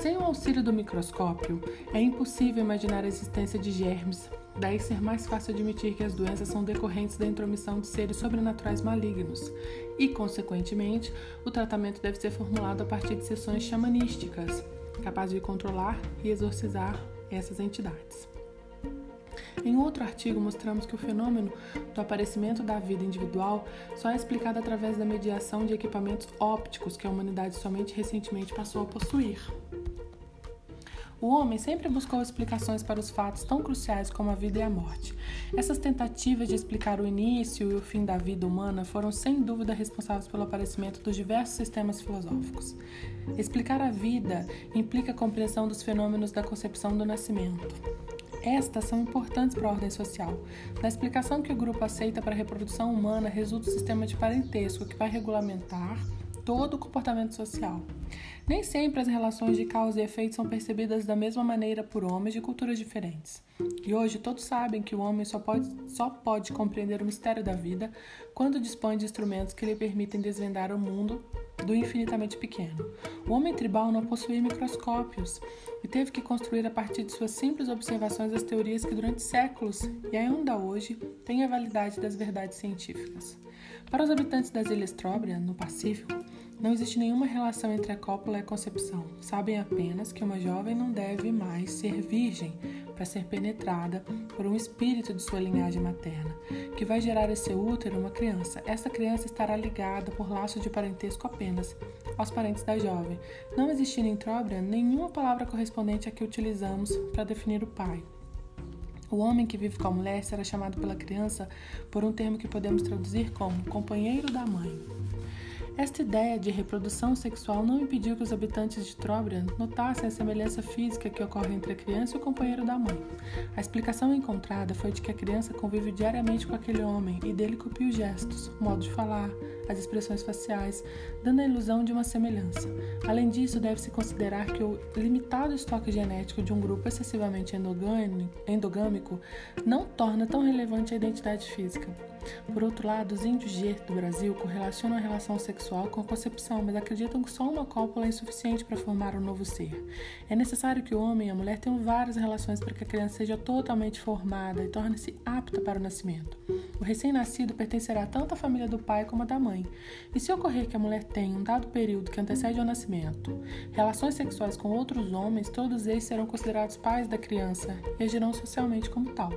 Sem o auxílio do microscópio, é impossível imaginar a existência de germes, daí ser mais fácil admitir que as doenças são decorrentes da intromissão de seres sobrenaturais malignos, e, consequentemente, o tratamento deve ser formulado a partir de sessões xamanísticas, capazes de controlar e exorcizar essas entidades. Em outro artigo, mostramos que o fenômeno do aparecimento da vida individual só é explicado através da mediação de equipamentos ópticos que a humanidade somente recentemente passou a possuir. O homem sempre buscou explicações para os fatos tão cruciais como a vida e a morte. Essas tentativas de explicar o início e o fim da vida humana foram sem dúvida responsáveis pelo aparecimento dos diversos sistemas filosóficos. Explicar a vida implica a compreensão dos fenômenos da concepção do nascimento. Estas são importantes para a ordem social. Da explicação que o grupo aceita para a reprodução humana resulta o sistema de parentesco que vai regulamentar todo o comportamento social. Nem sempre as relações de causa e efeito são percebidas da mesma maneira por homens de culturas diferentes. E hoje todos sabem que o homem só pode, só pode compreender o mistério da vida quando dispõe de instrumentos que lhe permitem desvendar o mundo do infinitamente pequeno. O homem tribal não possuía microscópios e teve que construir a partir de suas simples observações as teorias que durante séculos e ainda hoje têm a validade das verdades científicas. Para os habitantes das Ilhas Tróbria, no Pacífico, Não existe nenhuma relação entre a cópula e a concepção. Sabem apenas que uma jovem não deve mais ser virgem para ser penetrada por um espírito de sua linhagem materna, que vai gerar em seu útero uma criança. Essa criança estará ligada por laços de parentesco apenas aos parentes da jovem, não existindo em Tróbria nenhuma palavra correspondente à que utilizamos para definir o pai. O homem que vive com a mulher será chamado pela criança por um termo que podemos traduzir como companheiro da mãe. Esta ideia de reprodução sexual não impediu que os habitantes de Trobriand notassem a semelhança física que ocorre entre a criança e o companheiro da mãe. A explicação encontrada foi de que a criança convive diariamente com aquele homem e dele copia os gestos, o modo de falar, as expressões faciais, dando a ilusão de uma semelhança. Além disso, deve-se considerar que o limitado estoque genético de um grupo excessivamente endogâmico não torna tão relevante a identidade física. Por outro lado, os índios G do Brasil correlacionam a relação sexual com a concepção, mas acreditam que só uma cópula é insuficiente para formar um novo ser. É necessário que o homem e a mulher tenham várias relações para que a criança seja totalmente formada e torne-se apta para o nascimento. O recém-nascido pertencerá tanto à família do pai como à da mãe. E se ocorrer que a mulher tenha um dado período que antecede ao nascimento, relações sexuais com outros homens, todos eles serão considerados pais da criança e agirão socialmente como tal.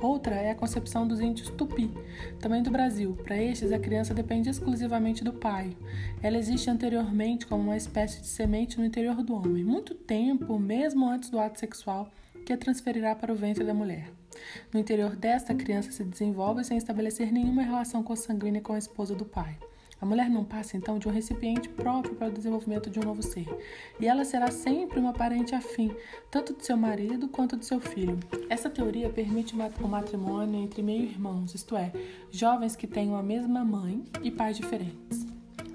Outra é a concepção dos índios tupi, também do Brasil. Para estes, a criança depende exclusivamente do pai. Ela existe anteriormente como uma espécie de semente no interior do homem, muito tempo, mesmo antes do ato sexual, que a transferirá para o ventre da mulher. No interior desta, a criança se desenvolve sem estabelecer nenhuma relação consanguínea com a esposa do pai. A mulher não passa então de um recipiente próprio para o desenvolvimento de um novo ser, e ela será sempre uma parente afim, tanto de seu marido quanto de seu filho. Essa teoria permite o matrimônio entre meio-irmãos, isto é, jovens que tenham a mesma mãe e pais diferentes.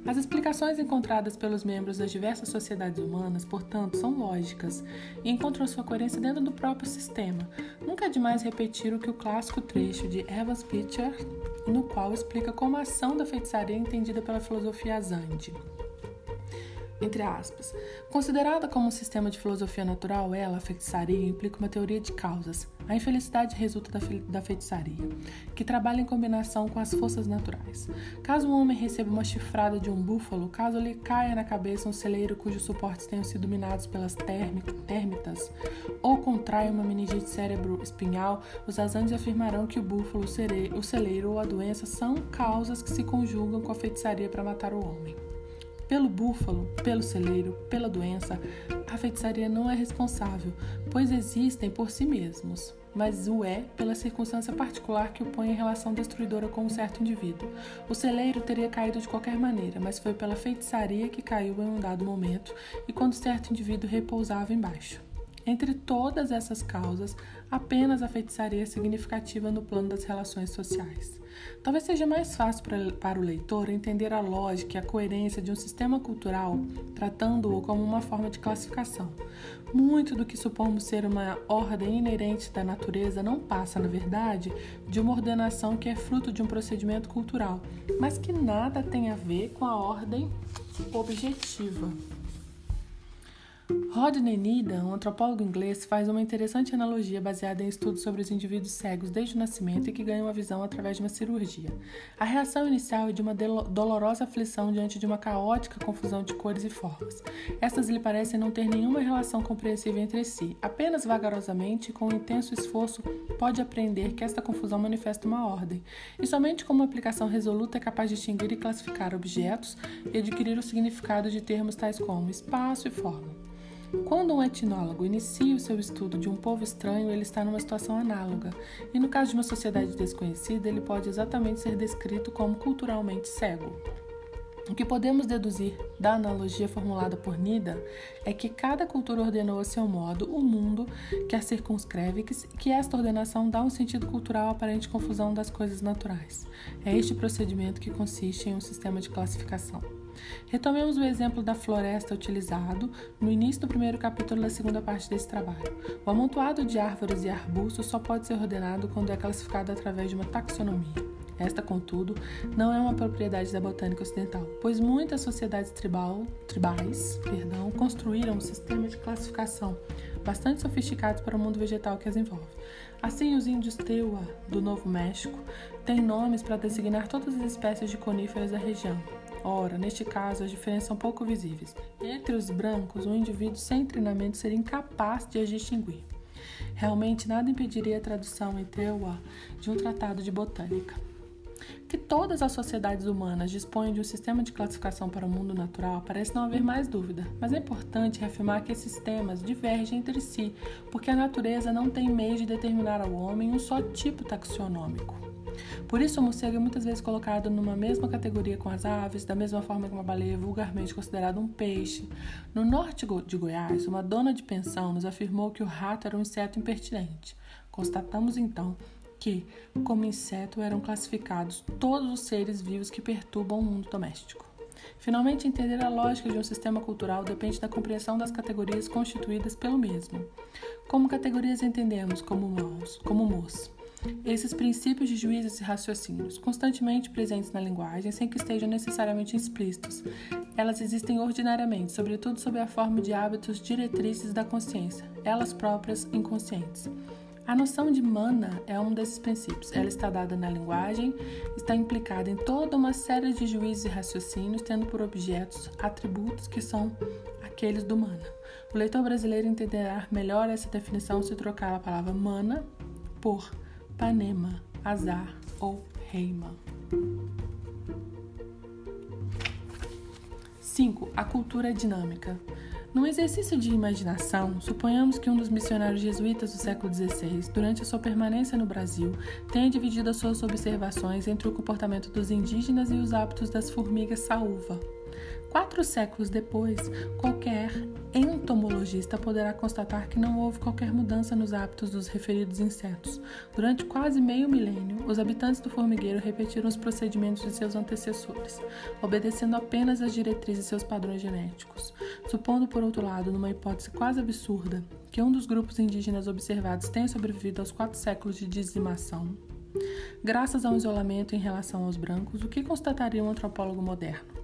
As explicações encontradas pelos membros das diversas sociedades humanas, portanto, são lógicas e encontram sua coerência dentro do próprio sistema. Nunca é demais repetir o que o clássico trecho de Evans Pitcher, no qual explica como a ação da feitiçaria é entendida pela filosofia Zandi entre aspas. Considerada como um sistema de filosofia natural, ela, a feitiçaria, implica uma teoria de causas. A infelicidade resulta da, da feitiçaria, que trabalha em combinação com as forças naturais. Caso um homem receba uma chifrada de um búfalo, caso lhe caia na cabeça um celeiro cujos suportes tenham sido minados pelas térmitas, ou contraia uma meningite cérebro-espinhal, os azandes afirmarão que o búfalo, o celeiro ou a doença são causas que se conjugam com a feitiçaria para matar o homem. Pelo búfalo, pelo celeiro, pela doença, a feitiçaria não é responsável, pois existem por si mesmos, mas o é pela circunstância particular que o põe em relação destruidora com um certo indivíduo. O celeiro teria caído de qualquer maneira, mas foi pela feitiçaria que caiu em um dado momento e quando certo indivíduo repousava embaixo. Entre todas essas causas, apenas a feitiçaria é significativa no plano das relações sociais. Talvez seja mais fácil para o leitor entender a lógica e a coerência de um sistema cultural, tratando-o como uma forma de classificação. Muito do que supomos ser uma ordem inerente da natureza não passa, na verdade, de uma ordenação que é fruto de um procedimento cultural, mas que nada tem a ver com a ordem objetiva. Rodney Needham, um antropólogo inglês, faz uma interessante analogia baseada em estudos sobre os indivíduos cegos desde o nascimento e que ganham a visão através de uma cirurgia. A reação inicial é de uma dolorosa aflição diante de uma caótica confusão de cores e formas. Estas lhe parecem não ter nenhuma relação compreensível entre si. Apenas vagarosamente, com um intenso esforço, pode aprender que esta confusão manifesta uma ordem, e somente com uma aplicação resoluta é capaz de distinguir e classificar objetos e adquirir o significado de termos tais como espaço e forma. Quando um etnólogo inicia o seu estudo de um povo estranho, ele está numa situação análoga, e no caso de uma sociedade desconhecida, ele pode exatamente ser descrito como culturalmente cego. O que podemos deduzir da analogia formulada por Nida é que cada cultura ordenou a seu modo o mundo que a circunscreve e que esta ordenação dá um sentido cultural à aparente confusão das coisas naturais. É este procedimento que consiste em um sistema de classificação. Retomemos o exemplo da floresta utilizado no início do primeiro capítulo da segunda parte desse trabalho. O amontoado de árvores e arbustos só pode ser ordenado quando é classificado através de uma taxonomia. Esta, contudo, não é uma propriedade da botânica ocidental, pois muitas sociedades tribal, tribais perdão, construíram um sistema de classificação bastante sofisticado para o mundo vegetal que as envolve. Assim, os índios Tewa do Novo México têm nomes para designar todas as espécies de coníferas da região, Ora, neste caso, as diferenças são pouco visíveis. Entre os brancos, um indivíduo sem treinamento seria incapaz de as distinguir. Realmente, nada impediria a tradução em Teua de um tratado de botânica. Que todas as sociedades humanas dispõem de um sistema de classificação para o mundo natural parece não haver mais dúvida, mas é importante reafirmar que esses sistemas divergem entre si, porque a natureza não tem meio de determinar ao homem um só tipo taxonômico. Por isso, o morcego é muitas vezes colocado numa mesma categoria com as aves, da mesma forma que uma baleia é vulgarmente considerada um peixe. No norte de Goiás, uma dona de pensão nos afirmou que o rato era um inseto impertinente. Constatamos então que, como inseto, eram classificados todos os seres vivos que perturbam o mundo doméstico. Finalmente, entender a lógica de um sistema cultural depende da compreensão das categorias constituídas pelo mesmo. Como categorias entendemos como maus, como. Esses princípios de juízes e raciocínios, constantemente presentes na linguagem, sem que estejam necessariamente explícitos, elas existem ordinariamente, sobretudo sob a forma de hábitos diretrizes da consciência, elas próprias inconscientes. A noção de mana é um desses princípios. Ela está dada na linguagem, está implicada em toda uma série de juízes e raciocínios, tendo por objetos atributos que são aqueles do mana. O leitor brasileiro entenderá melhor essa definição se trocar a palavra mana por panema, azar ou reima. 5. A cultura dinâmica. Num exercício de imaginação, suponhamos que um dos missionários jesuítas do século XVI, durante a sua permanência no Brasil, tenha dividido as suas observações entre o comportamento dos indígenas e os hábitos das formigas saúva. Quatro séculos depois, qualquer entomologista poderá constatar que não houve qualquer mudança nos hábitos dos referidos insetos. Durante quase meio milênio, os habitantes do formigueiro repetiram os procedimentos de seus antecessores, obedecendo apenas às diretrizes de seus padrões genéticos. Supondo, por outro lado, numa hipótese quase absurda, que um dos grupos indígenas observados tenha sobrevivido aos quatro séculos de dizimação, graças a um isolamento em relação aos brancos, o que constataria um antropólogo moderno?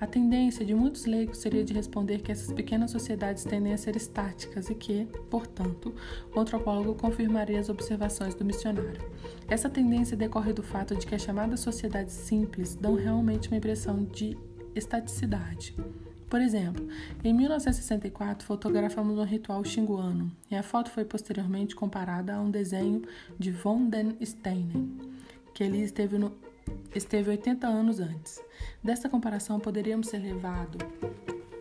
A tendência de muitos leigos seria de responder que essas pequenas sociedades tendem a ser estáticas e que, portanto, o antropólogo confirmaria as observações do missionário. Essa tendência decorre do fato de que as chamadas sociedades simples dão realmente uma impressão de estaticidade. Por exemplo, em 1964 fotografamos um ritual xinguano e a foto foi posteriormente comparada a um desenho de von den Steinen, que ele esteve no esteve 80 anos antes. Dessa comparação, poderíamos ser levado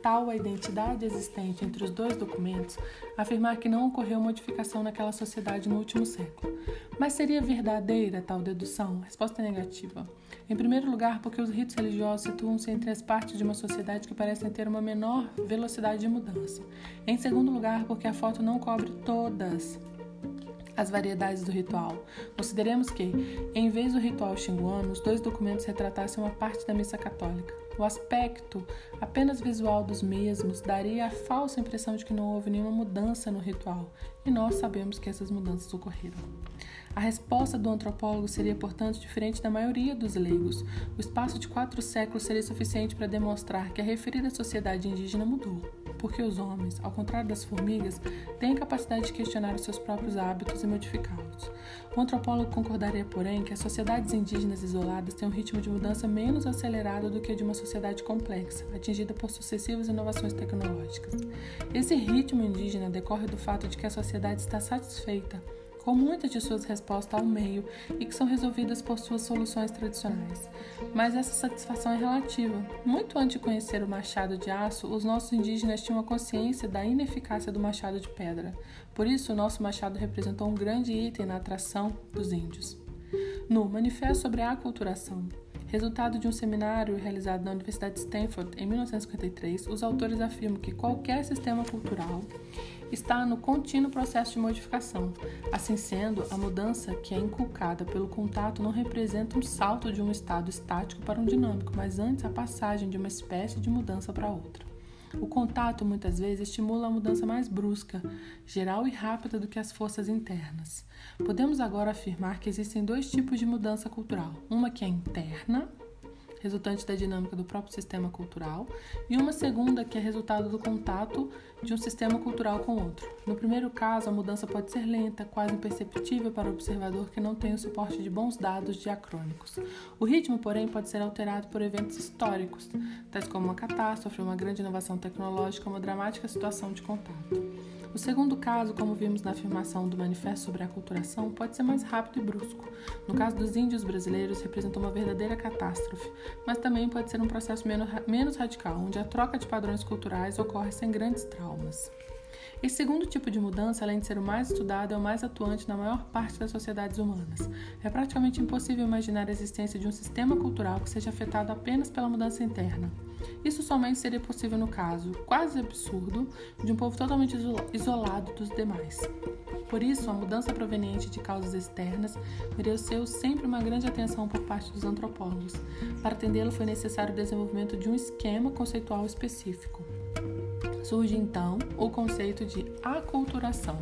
tal a identidade existente entre os dois documentos, afirmar que não ocorreu modificação naquela sociedade no último século. Mas seria verdadeira tal dedução? Resposta negativa. Em primeiro lugar, porque os ritos religiosos situam-se entre as partes de uma sociedade que parecem ter uma menor velocidade de mudança. Em segundo lugar, porque a foto não cobre todas as variedades do ritual. Consideremos que, em vez do ritual xinguano, os dois documentos retratassem uma parte da missa católica. O aspecto apenas visual dos mesmos daria a falsa impressão de que não houve nenhuma mudança no ritual, e nós sabemos que essas mudanças ocorreram. A resposta do antropólogo seria, portanto, diferente da maioria dos leigos. O espaço de quatro séculos seria suficiente para demonstrar que a referida sociedade indígena mudou, porque os homens, ao contrário das formigas, têm capacidade de questionar os seus próprios hábitos e modificá-los. O antropólogo concordaria, porém, que as sociedades indígenas isoladas têm um ritmo de mudança menos acelerado do que o de uma sociedade complexa, atingida por sucessivas inovações tecnológicas. Esse ritmo indígena decorre do fato de que a sociedade está satisfeita com muitas de suas respostas ao meio e que são resolvidas por suas soluções tradicionais. Mas essa satisfação é relativa. Muito antes de conhecer o machado de aço, os nossos indígenas tinham a consciência da ineficácia do machado de pedra. Por isso, o nosso machado representou um grande item na atração dos índios. No Manifesto sobre a Aculturação, Resultado de um seminário realizado na Universidade de Stanford em 1953, os autores afirmam que qualquer sistema cultural está no contínuo processo de modificação. Assim sendo, a mudança que é inculcada pelo contato não representa um salto de um estado estático para um dinâmico, mas antes a passagem de uma espécie de mudança para outra. O contato muitas vezes estimula a mudança mais brusca, geral e rápida do que as forças internas. Podemos agora afirmar que existem dois tipos de mudança cultural: uma que é interna, resultante da dinâmica do próprio sistema cultural, e uma segunda, que é resultado do contato de um sistema cultural com outro. No primeiro caso, a mudança pode ser lenta, quase imperceptível para o observador que não tem o suporte de bons dados diacrônicos. O ritmo, porém, pode ser alterado por eventos históricos, tais como uma catástrofe, uma grande inovação tecnológica uma dramática situação de contato. O segundo caso, como vimos na afirmação do Manifesto sobre a Aculturação, pode ser mais rápido e brusco. No caso dos índios brasileiros, representou uma verdadeira catástrofe, mas também pode ser um processo menos radical, onde a troca de padrões culturais ocorre sem grandes traumas. Esse segundo tipo de mudança, além de ser o mais estudado, é o mais atuante na maior parte das sociedades humanas. É praticamente impossível imaginar a existência de um sistema cultural que seja afetado apenas pela mudança interna. Isso somente seria possível no caso, quase absurdo, de um povo totalmente isolado dos demais. Por isso, a mudança proveniente de causas externas mereceu sempre uma grande atenção por parte dos antropólogos. Para atendê-lo, foi necessário o desenvolvimento de um esquema conceitual específico. Surge então o conceito de aculturação,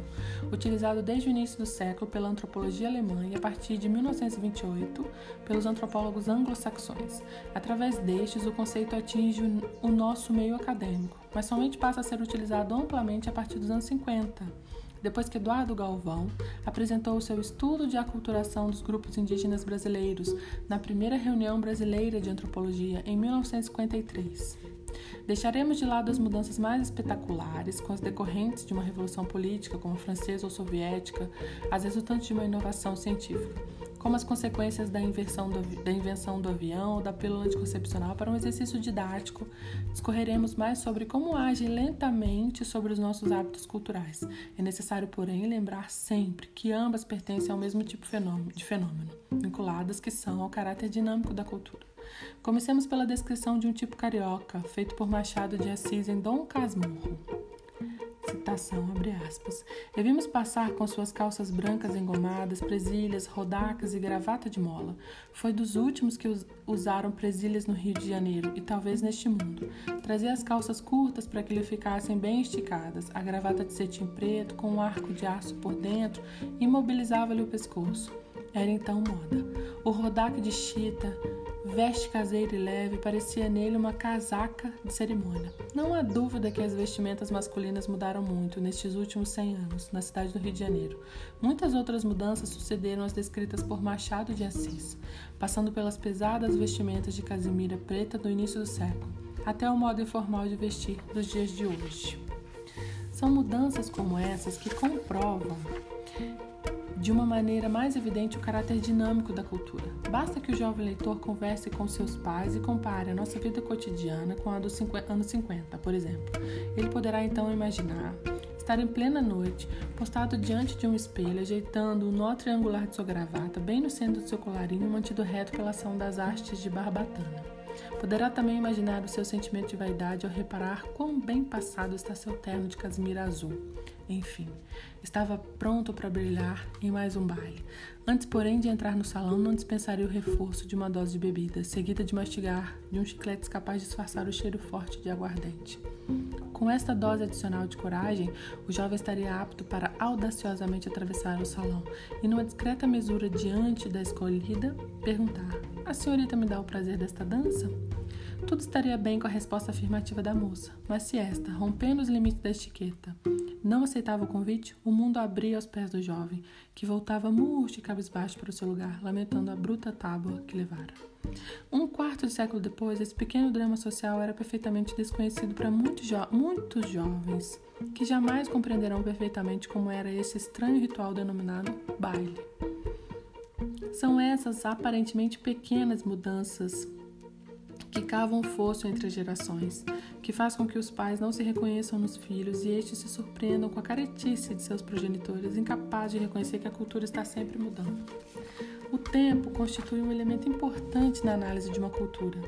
utilizado desde o início do século pela antropologia alemã e a partir de 1928 pelos antropólogos anglo-saxões. Através destes, o conceito atinge o nosso meio acadêmico, mas somente passa a ser utilizado amplamente a partir dos anos 50 depois que Eduardo Galvão apresentou o seu estudo de aculturação dos grupos indígenas brasileiros na primeira reunião brasileira de antropologia em 1953. Deixaremos de lado as mudanças mais espetaculares, com as decorrentes de uma revolução política, como a francesa ou soviética, as resultantes de uma inovação científica, como as consequências da, do, da invenção do avião ou da pílula anticoncepcional para um exercício didático. Discorreremos mais sobre como age lentamente sobre os nossos hábitos culturais. É necessário, porém, lembrar sempre que ambas pertencem ao mesmo tipo de fenômeno, vinculadas que são ao caráter dinâmico da cultura. Comecemos pela descrição de um tipo carioca, feito por Machado de Assis em Dom Casmurro. Citação, abre aspas. E vimos passar com suas calças brancas engomadas, presilhas, rodacas e gravata de mola. Foi dos últimos que usaram presilhas no Rio de Janeiro e talvez neste mundo. Trazia as calças curtas para que lhe ficassem bem esticadas, a gravata de cetim preto com um arco de aço por dentro imobilizava-lhe o pescoço. Era então moda. O rodaque de chita, veste caseira e leve, parecia nele uma casaca de cerimônia. Não há dúvida que as vestimentas masculinas mudaram muito nestes últimos 100 anos, na cidade do Rio de Janeiro. Muitas outras mudanças sucederam as descritas por Machado de Assis, passando pelas pesadas vestimentas de casimira preta do início do século, até o modo informal de vestir dos dias de hoje. São mudanças como essas que comprovam de uma maneira mais evidente o caráter dinâmico da cultura. Basta que o jovem leitor converse com seus pais e compare a nossa vida cotidiana com a dos anos 50, por exemplo. Ele poderá então imaginar estar em plena noite, postado diante de um espelho, ajeitando o nó triangular de sua gravata bem no centro do seu colarinho, mantido reto pela ação das hastes de barbatana. Poderá também imaginar o seu sentimento de vaidade ao reparar quão bem passado está seu terno de casimira azul. Enfim, estava pronto para brilhar em mais um baile. Antes, porém, de entrar no salão, não dispensaria o reforço de uma dose de bebida, seguida de mastigar de um chiclete capaz de disfarçar o cheiro forte de aguardente. Com esta dose adicional de coragem, o jovem estaria apto para audaciosamente atravessar o salão e, numa discreta mesura diante da escolhida, perguntar: A senhorita me dá o prazer desta dança? Tudo estaria bem com a resposta afirmativa da moça, mas se esta, rompendo os limites da etiqueta, não aceitava o convite, o mundo abria aos pés do jovem, que voltava murcho e cabisbaixo para o seu lugar, lamentando a bruta tábua que levara. Um quarto de século depois, esse pequeno drama social era perfeitamente desconhecido para muitos, jo muitos jovens, que jamais compreenderão perfeitamente como era esse estranho ritual denominado baile. São essas aparentemente pequenas mudanças que cavam fosso entre as gerações, que faz com que os pais não se reconheçam nos filhos e estes se surpreendam com a caretice de seus progenitores, incapazes de reconhecer que a cultura está sempre mudando. O tempo constitui um elemento importante na análise de uma cultura.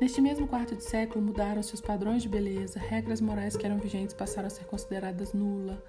Neste mesmo quarto de século, mudaram-se os padrões de beleza, regras morais que eram vigentes passaram a ser consideradas nula.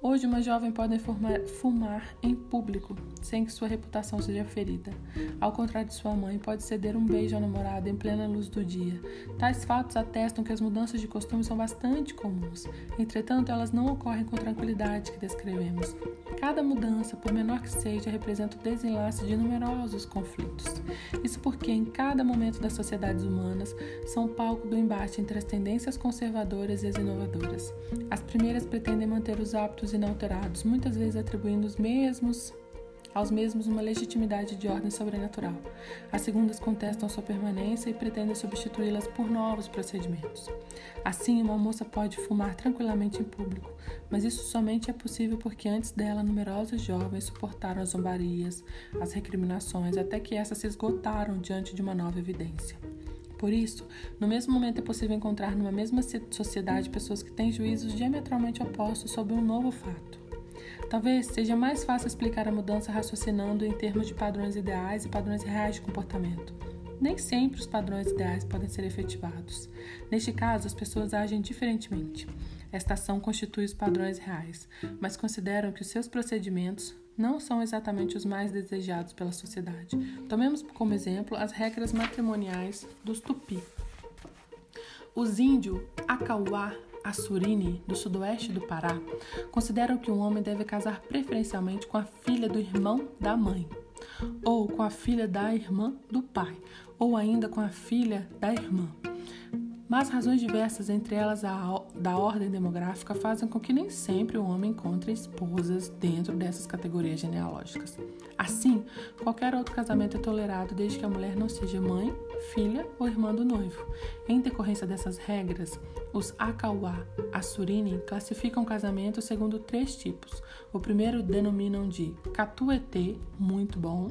Hoje, uma jovem pode fumar, fumar em público, sem que sua reputação seja ferida. Ao contrário de sua mãe, pode ceder um beijo ao namorado em plena luz do dia. Tais fatos atestam que as mudanças de costume são bastante comuns. Entretanto, elas não ocorrem com a tranquilidade que descrevemos. Cada mudança, por menor que seja, representa o desenlace de numerosos conflitos. Isso porque, em cada momento das sociedades humanas, são palco do embate entre as tendências conservadoras e as inovadoras. As primeiras pretendem manter os hábitos inalterados, muitas vezes atribuindo os mesmos aos mesmos uma legitimidade de ordem sobrenatural. As segundas contestam sua permanência e pretendem substituí-las por novos procedimentos. Assim, uma moça pode fumar tranquilamente em público, mas isso somente é possível porque antes dela numerosos jovens suportaram as zombarias, as recriminações, até que essas se esgotaram diante de uma nova evidência. Por isso, no mesmo momento é possível encontrar numa mesma sociedade pessoas que têm juízos diametralmente opostos sobre um novo fato. Talvez seja mais fácil explicar a mudança raciocinando em termos de padrões ideais e padrões reais de comportamento. Nem sempre os padrões ideais podem ser efetivados. Neste caso, as pessoas agem diferentemente. Esta ação constitui os padrões reais, mas consideram que os seus procedimentos não são exatamente os mais desejados pela sociedade. Tomemos como exemplo as regras matrimoniais dos Tupi. Os índios Acauá Assurini, do sudoeste do Pará, consideram que um homem deve casar preferencialmente com a filha do irmão da mãe, ou com a filha da irmã do pai, ou ainda com a filha da irmã. Mas razões diversas, entre elas a da ordem demográfica, fazem com que nem sempre o homem encontre esposas dentro dessas categorias genealógicas. Assim, qualquer outro casamento é tolerado desde que a mulher não seja mãe, filha ou irmã do noivo. Em decorrência dessas regras, os Akauá Assurini classificam casamento segundo três tipos. O primeiro denominam de Katuetê, muito bom,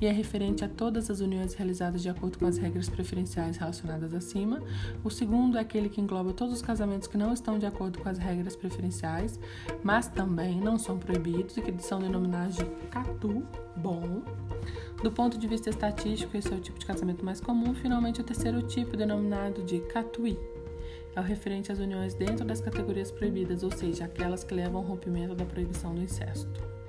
e é referente a todas as uniões realizadas de acordo com as regras preferenciais relacionadas acima. O segundo é aquele que engloba todos os casamentos que não estão de acordo com as regras preferenciais, mas também não são proibidos e que são denominados de Katu, bom. Do ponto de vista estatístico, esse é o tipo de casamento mais comum. Finalmente, o terceiro tipo, denominado de Katui, é o referente às uniões dentro das categorias proibidas, ou seja, aquelas que levam ao rompimento da proibição do incesto.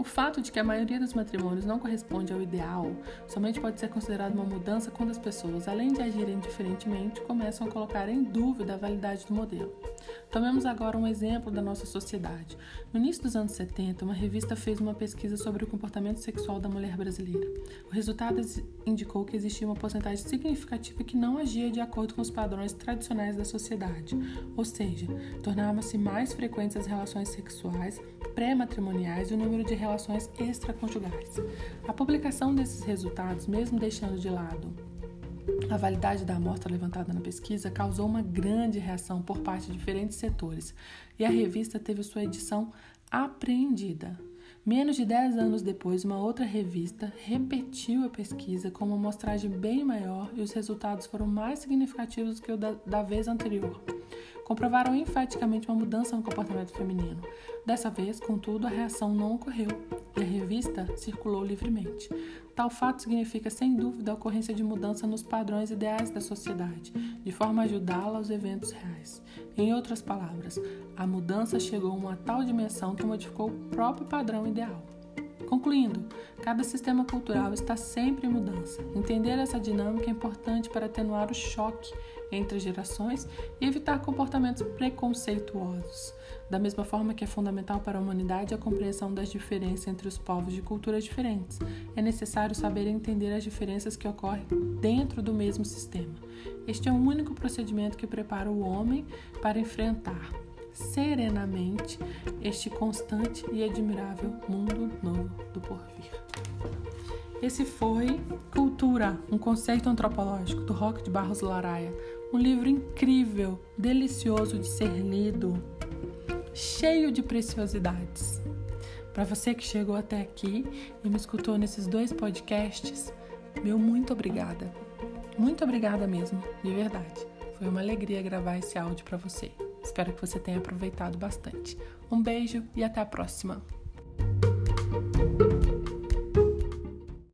O fato de que a maioria dos matrimônios não corresponde ao ideal somente pode ser considerado uma mudança quando as pessoas, além de agirem diferentemente, começam a colocar em dúvida a validade do modelo. Tomemos agora um exemplo da nossa sociedade. No início dos anos 70, uma revista fez uma pesquisa sobre o comportamento sexual da mulher brasileira. O resultado indicou que existia uma porcentagem significativa que não agia de acordo com os padrões tradicionais da sociedade, ou seja, tornavam-se mais frequentes as relações sexuais pré-matrimoniais e o número de relações extraconjugais. A publicação desses resultados, mesmo deixando de lado a validade da amostra levantada na pesquisa, causou uma grande reação por parte de diferentes setores e a revista teve sua edição apreendida. Menos de 10 anos depois, uma outra revista repetiu a pesquisa com uma amostragem bem maior e os resultados foram mais significativos que o da, da vez anterior comprovaram enfaticamente uma mudança no comportamento feminino. Dessa vez, contudo, a reação não ocorreu e a revista circulou livremente. Tal fato significa, sem dúvida, a ocorrência de mudança nos padrões ideais da sociedade, de forma a ajudá-la aos eventos reais. Em outras palavras, a mudança chegou a uma tal dimensão que modificou o próprio padrão ideal. Concluindo, cada sistema cultural está sempre em mudança. Entender essa dinâmica é importante para atenuar o choque entre gerações e evitar comportamentos preconceituosos. Da mesma forma que é fundamental para a humanidade a compreensão das diferenças entre os povos de culturas diferentes, é necessário saber entender as diferenças que ocorrem dentro do mesmo sistema. Este é o único procedimento que prepara o homem para enfrentar serenamente este constante e admirável mundo novo do porvir. Esse foi Cultura, um conceito antropológico do Roque de Barros Laraia, um livro incrível, delicioso de ser lido, cheio de preciosidades. Para você que chegou até aqui e me escutou nesses dois podcasts, meu muito obrigada. Muito obrigada mesmo, de verdade. Foi uma alegria gravar esse áudio para você. Espero que você tenha aproveitado bastante. Um beijo e até a próxima!